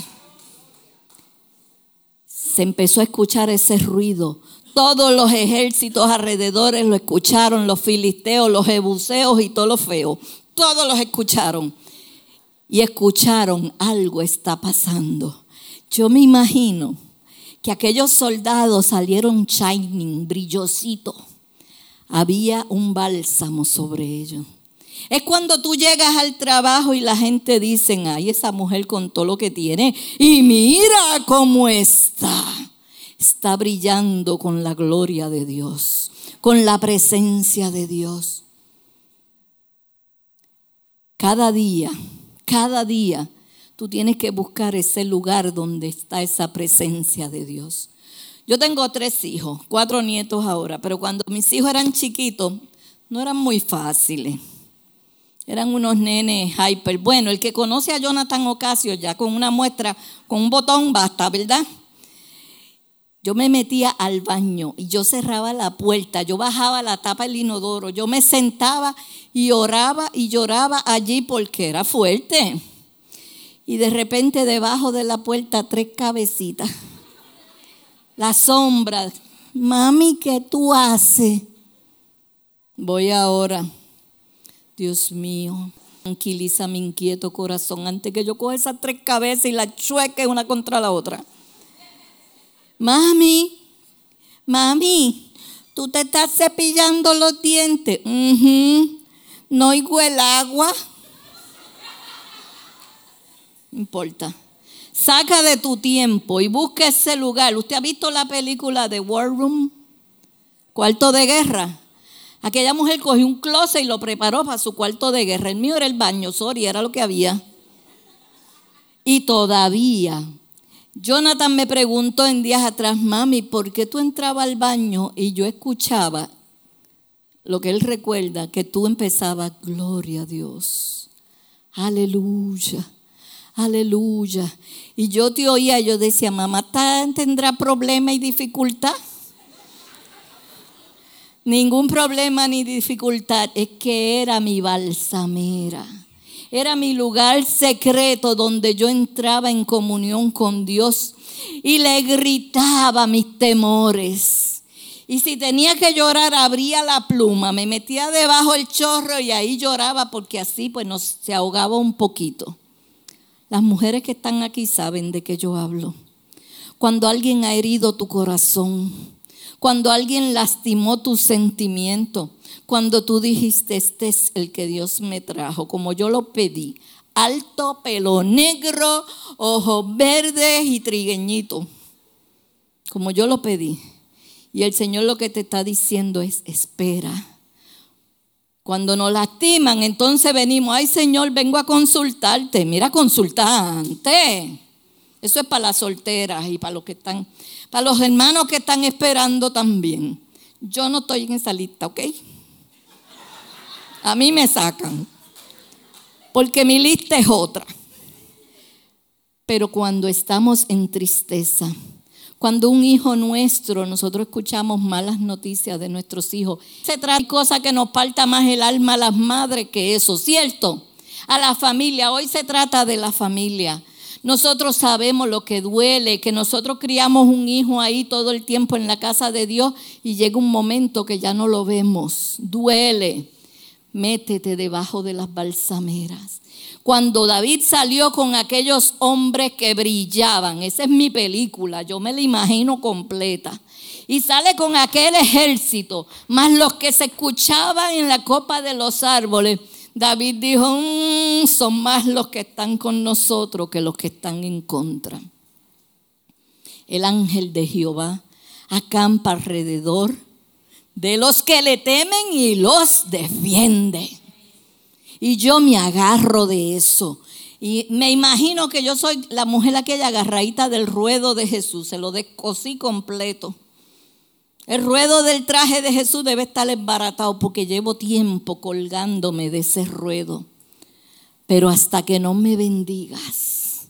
Se empezó a escuchar ese ruido. Todos los ejércitos alrededores lo escucharon, los filisteos, los jebuseos y todos los feos. Todos los escucharon y escucharon algo está pasando. Yo me imagino que aquellos soldados salieron shining, brillosito. Había un bálsamo sobre ellos. Es cuando tú llegas al trabajo y la gente dice, ay, esa mujer con todo lo que tiene, y mira cómo está. Está brillando con la gloria de Dios, con la presencia de Dios. Cada día cada día tú tienes que buscar ese lugar donde está esa presencia de Dios. Yo tengo tres hijos, cuatro nietos ahora, pero cuando mis hijos eran chiquitos, no eran muy fáciles. Eran unos nenes hyper. Bueno, el que conoce a Jonathan Ocasio ya con una muestra, con un botón basta, ¿verdad? Yo me metía al baño y yo cerraba la puerta, yo bajaba la tapa del inodoro, yo me sentaba y oraba y lloraba allí porque era fuerte. Y de repente debajo de la puerta tres cabecitas. La sombra. Mami, ¿qué tú haces? Voy ahora. Dios mío, tranquiliza mi inquieto corazón antes que yo coja esas tres cabezas y las chueque una contra la otra. Mami, mami, tú te estás cepillando los dientes. No oigo el agua. No importa. Saca de tu tiempo y busca ese lugar. ¿Usted ha visto la película de War Room? Cuarto de guerra. Aquella mujer cogió un closet y lo preparó para su cuarto de guerra. El mío era el baño, sorry, era lo que había. Y todavía Jonathan me preguntó en días atrás, mami, ¿por qué tú entrabas al baño y yo escuchaba lo que él recuerda, que tú empezabas, gloria a Dios, aleluya, aleluya. Y yo te oía, yo decía, mamá, ¿tendrá problema y dificultad? Ningún problema ni dificultad, es que era mi balsamera era mi lugar secreto donde yo entraba en comunión con Dios y le gritaba mis temores. Y si tenía que llorar, abría la pluma, me metía debajo el chorro y ahí lloraba porque así pues nos, se ahogaba un poquito. Las mujeres que están aquí saben de qué yo hablo. Cuando alguien ha herido tu corazón, cuando alguien lastimó tu sentimiento, cuando tú dijiste, este es el que Dios me trajo, como yo lo pedí, alto, pelo negro, ojos verdes y trigueñito, como yo lo pedí. Y el Señor lo que te está diciendo es, espera. Cuando nos lastiman, entonces venimos, ay Señor, vengo a consultarte. Mira, consultante. Eso es para las solteras y para los que están, para los hermanos que están esperando también. Yo no estoy en esa lista, ¿ok? A mí me sacan. Porque mi lista es otra. Pero cuando estamos en tristeza, cuando un hijo nuestro, nosotros escuchamos malas noticias de nuestros hijos, se trata de cosas que nos falta más el alma a las madres que eso, ¿cierto? A la familia, hoy se trata de la familia. Nosotros sabemos lo que duele, que nosotros criamos un hijo ahí todo el tiempo en la casa de Dios y llega un momento que ya no lo vemos. Duele métete debajo de las balsameras. Cuando David salió con aquellos hombres que brillaban, esa es mi película, yo me la imagino completa. Y sale con aquel ejército, más los que se escuchaban en la copa de los árboles. David dijo, mm, son más los que están con nosotros que los que están en contra. El ángel de Jehová acampa alrededor de los que le temen y los defiende. Y yo me agarro de eso. Y me imagino que yo soy la mujer aquella agarradita del ruedo de Jesús, se lo descosí completo. El ruedo del traje de Jesús debe estar embaratado porque llevo tiempo colgándome de ese ruedo. Pero hasta que no me bendigas,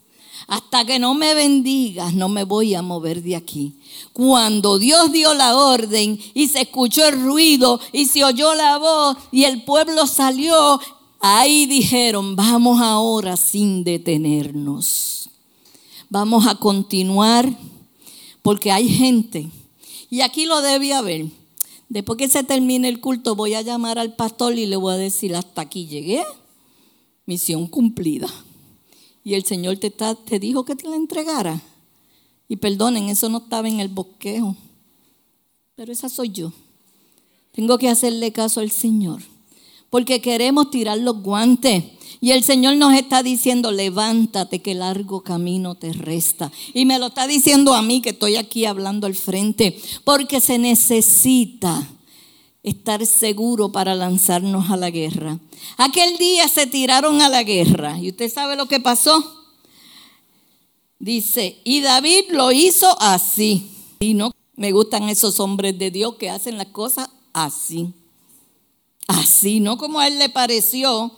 hasta que no me bendigas, no me voy a mover de aquí. Cuando Dios dio la orden y se escuchó el ruido y se oyó la voz y el pueblo salió, ahí dijeron, vamos ahora sin detenernos. Vamos a continuar porque hay gente, y aquí lo debe haber. Después que se termine el culto, voy a llamar al pastor y le voy a decir, hasta aquí llegué misión cumplida. Y el Señor te, te dijo que te la entregara. Y perdonen, eso no estaba en el bosquejo. Pero esa soy yo. Tengo que hacerle caso al Señor. Porque queremos tirar los guantes. Y el Señor nos está diciendo, levántate que largo camino te resta. Y me lo está diciendo a mí que estoy aquí hablando al frente. Porque se necesita estar seguro para lanzarnos a la guerra. Aquel día se tiraron a la guerra. ¿Y usted sabe lo que pasó? Dice, y David lo hizo así. Y no me gustan esos hombres de Dios que hacen las cosas así. Así, no como a él le pareció.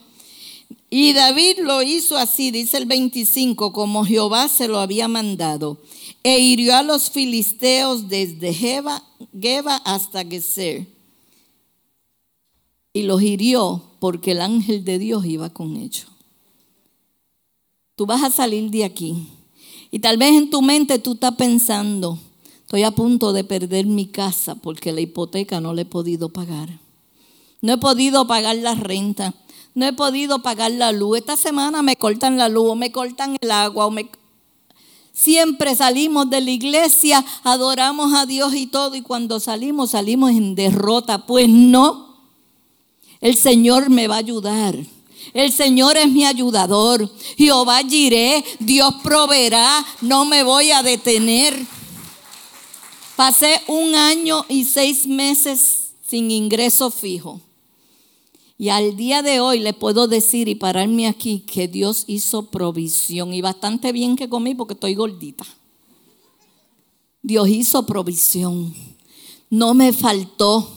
Y David lo hizo así, dice el 25, como Jehová se lo había mandado. E hirió a los filisteos desde Geba, hasta Geser y los hirió porque el ángel de Dios iba con ellos. Tú vas a salir de aquí y tal vez en tu mente tú estás pensando, estoy a punto de perder mi casa porque la hipoteca no la he podido pagar. No he podido pagar la renta, no he podido pagar la luz. Esta semana me cortan la luz, o me cortan el agua. Siempre salimos de la iglesia, adoramos a Dios y todo, y cuando salimos, salimos en derrota. Pues no, el Señor me va a ayudar. El Señor es mi ayudador. Jehová diré, Dios proveerá, no me voy a detener. Pasé un año y seis meses sin ingreso fijo. Y al día de hoy le puedo decir y pararme aquí que Dios hizo provisión. Y bastante bien que comí porque estoy gordita. Dios hizo provisión. No me faltó.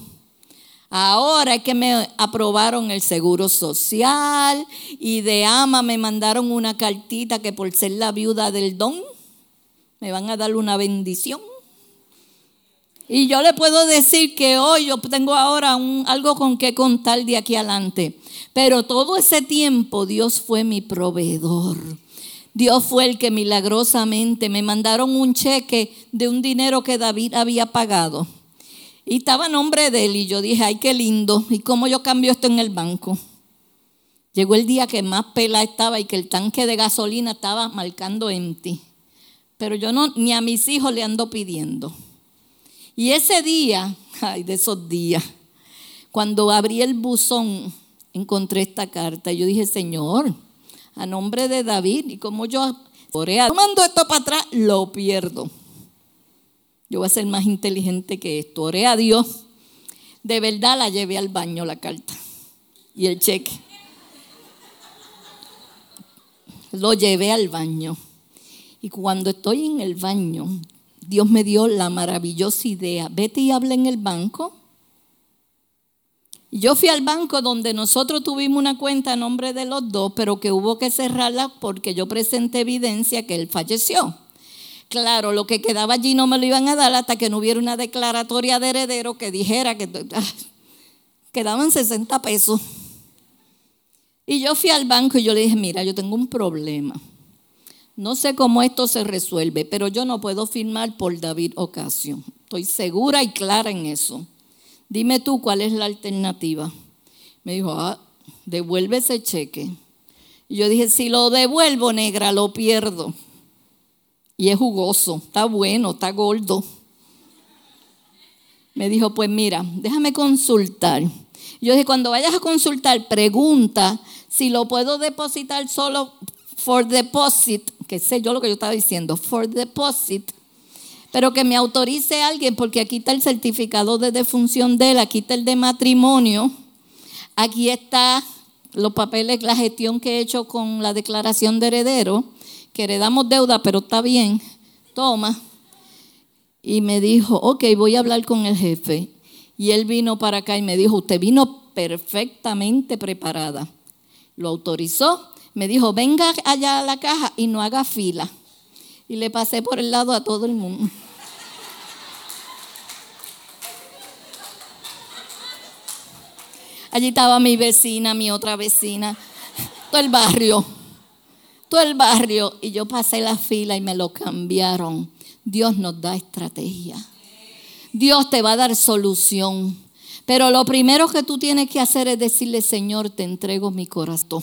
Ahora es que me aprobaron el seguro social y de AMA me mandaron una cartita que por ser la viuda del don me van a dar una bendición. Y yo le puedo decir que hoy yo tengo ahora algo con que contar de aquí adelante. Pero todo ese tiempo Dios fue mi proveedor. Dios fue el que milagrosamente me mandaron un cheque de un dinero que David había pagado y estaba a nombre de él y yo dije, ay, qué lindo. ¿Y cómo yo cambio esto en el banco? Llegó el día que más pela estaba y que el tanque de gasolina estaba marcando empty. Pero yo no, ni a mis hijos le ando pidiendo. Y ese día, ay, de esos días, cuando abrí el buzón, encontré esta carta. Y yo dije, Señor, a nombre de David, y como yo mando esto para atrás, lo pierdo. Yo voy a ser más inteligente que esto. Oré a Dios. De verdad la llevé al baño la carta y el cheque. Lo llevé al baño. Y cuando estoy en el baño, Dios me dio la maravillosa idea. Vete y habla en el banco. Yo fui al banco donde nosotros tuvimos una cuenta a nombre de los dos, pero que hubo que cerrarla porque yo presenté evidencia que él falleció. Claro, lo que quedaba allí no me lo iban a dar hasta que no hubiera una declaratoria de heredero que dijera que ah, quedaban 60 pesos. Y yo fui al banco y yo le dije, mira, yo tengo un problema. No sé cómo esto se resuelve, pero yo no puedo firmar por David Ocasio. Estoy segura y clara en eso. Dime tú cuál es la alternativa. Me dijo, ah, devuelve ese cheque. Y yo dije, si lo devuelvo, negra, lo pierdo y es jugoso, está bueno, está gordo. Me dijo, pues mira, déjame consultar. Yo dije, cuando vayas a consultar, pregunta si lo puedo depositar solo for deposit, que sé yo lo que yo estaba diciendo, for deposit, pero que me autorice alguien, porque aquí está el certificado de defunción de él, aquí está el de matrimonio, aquí está los papeles, la gestión que he hecho con la declaración de heredero, que heredamos deuda, pero está bien, toma. Y me dijo, ok, voy a hablar con el jefe. Y él vino para acá y me dijo, usted vino perfectamente preparada. Lo autorizó, me dijo, venga allá a la caja y no haga fila. Y le pasé por el lado a todo el mundo. Allí estaba mi vecina, mi otra vecina, todo el barrio, todo el barrio. Y yo pasé la fila y me lo cambiaron. Dios nos da estrategia. Dios te va a dar solución. Pero lo primero que tú tienes que hacer es decirle, Señor, te entrego mi corazón.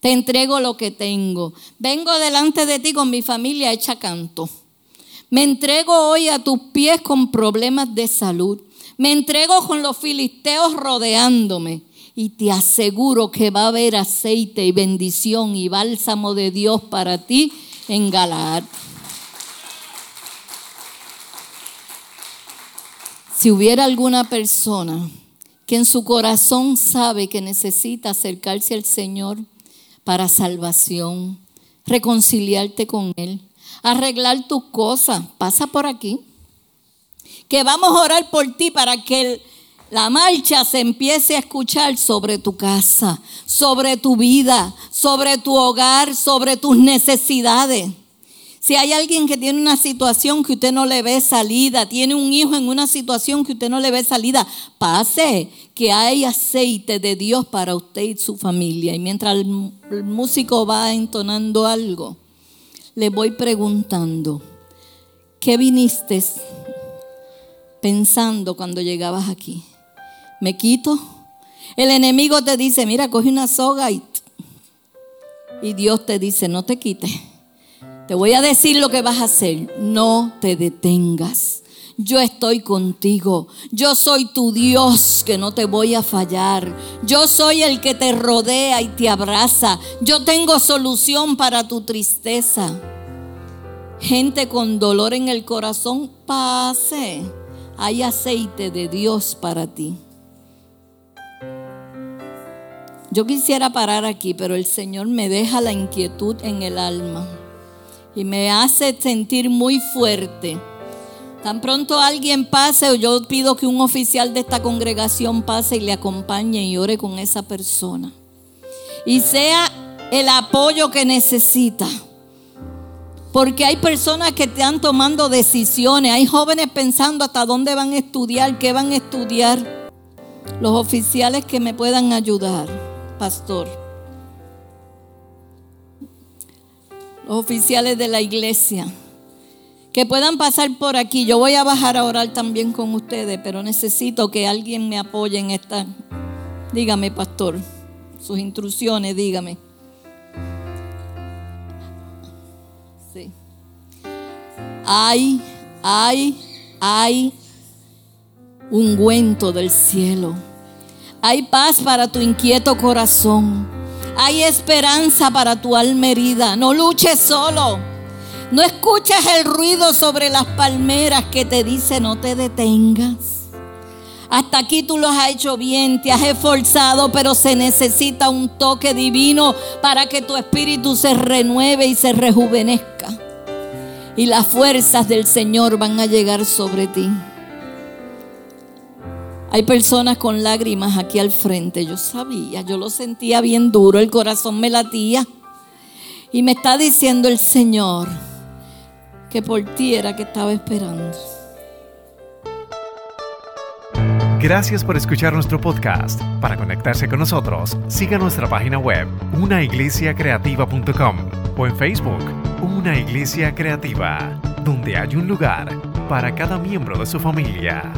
Te entrego lo que tengo. Vengo delante de ti con mi familia hecha canto. Me entrego hoy a tus pies con problemas de salud. Me entrego con los filisteos rodeándome y te aseguro que va a haber aceite y bendición y bálsamo de Dios para ti en Galaad. Si hubiera alguna persona que en su corazón sabe que necesita acercarse al Señor para salvación, reconciliarte con Él, arreglar tus cosas, pasa por aquí que vamos a orar por ti para que la marcha se empiece a escuchar sobre tu casa, sobre tu vida, sobre tu hogar, sobre tus necesidades. Si hay alguien que tiene una situación que usted no le ve salida, tiene un hijo en una situación que usted no le ve salida, pase, que hay aceite de Dios para usted y su familia. Y mientras el, músico va entonando algo, le voy preguntando, ¿qué viniste pensando cuando llegabas aquí? ¿Me quito? El enemigo te dice, mira, coge una soga y, y Dios te dice, no te quites. Te voy a decir lo que vas a hacer. No te detengas. Yo estoy contigo. Yo soy tu Dios que no te voy a fallar. Yo soy el que te rodea y te abraza. Yo tengo solución para tu tristeza. Gente con dolor en el corazón, pase hay aceite de Dios para ti. Yo quisiera parar aquí, pero el Señor me deja la inquietud en el alma y me hace sentir muy fuerte. Tan pronto alguien pase, o yo pido que un oficial de esta congregación pase y le acompañe y ore con esa persona. Y sea el apoyo que necesita. Porque hay personas que están tomando decisiones, hay jóvenes pensando hasta dónde van a estudiar, qué van a estudiar. Los oficiales que me puedan ayudar, pastor. Oficiales de la iglesia que puedan pasar por aquí. Yo voy a bajar a orar también con ustedes, pero necesito que alguien me apoye en esta. Dígame, pastor, sus instrucciones, dígame. hay, hay, hay ungüento del cielo. Hay paz para tu inquieto corazón. Hay esperanza para tu alma herida. No luches solo. No escuches el ruido sobre las palmeras que te dice no te detengas. Hasta aquí tú lo has hecho bien, te has esforzado, pero se necesita un toque divino para que tu espíritu se renueve y se rejuvenezca y las fuerzas del Señor van a llegar sobre ti. Hay personas con lágrimas aquí al frente. Yo sabía, yo lo sentía bien duro, el corazón me latía. Y me está diciendo el Señor que por ti era que estaba esperando. Gracias por escuchar nuestro podcast. Para conectarse con nosotros, siga nuestra página web, unaiglesiacreativa.com o en Facebook una iglesia creativa, donde hay un lugar para cada miembro de su familia.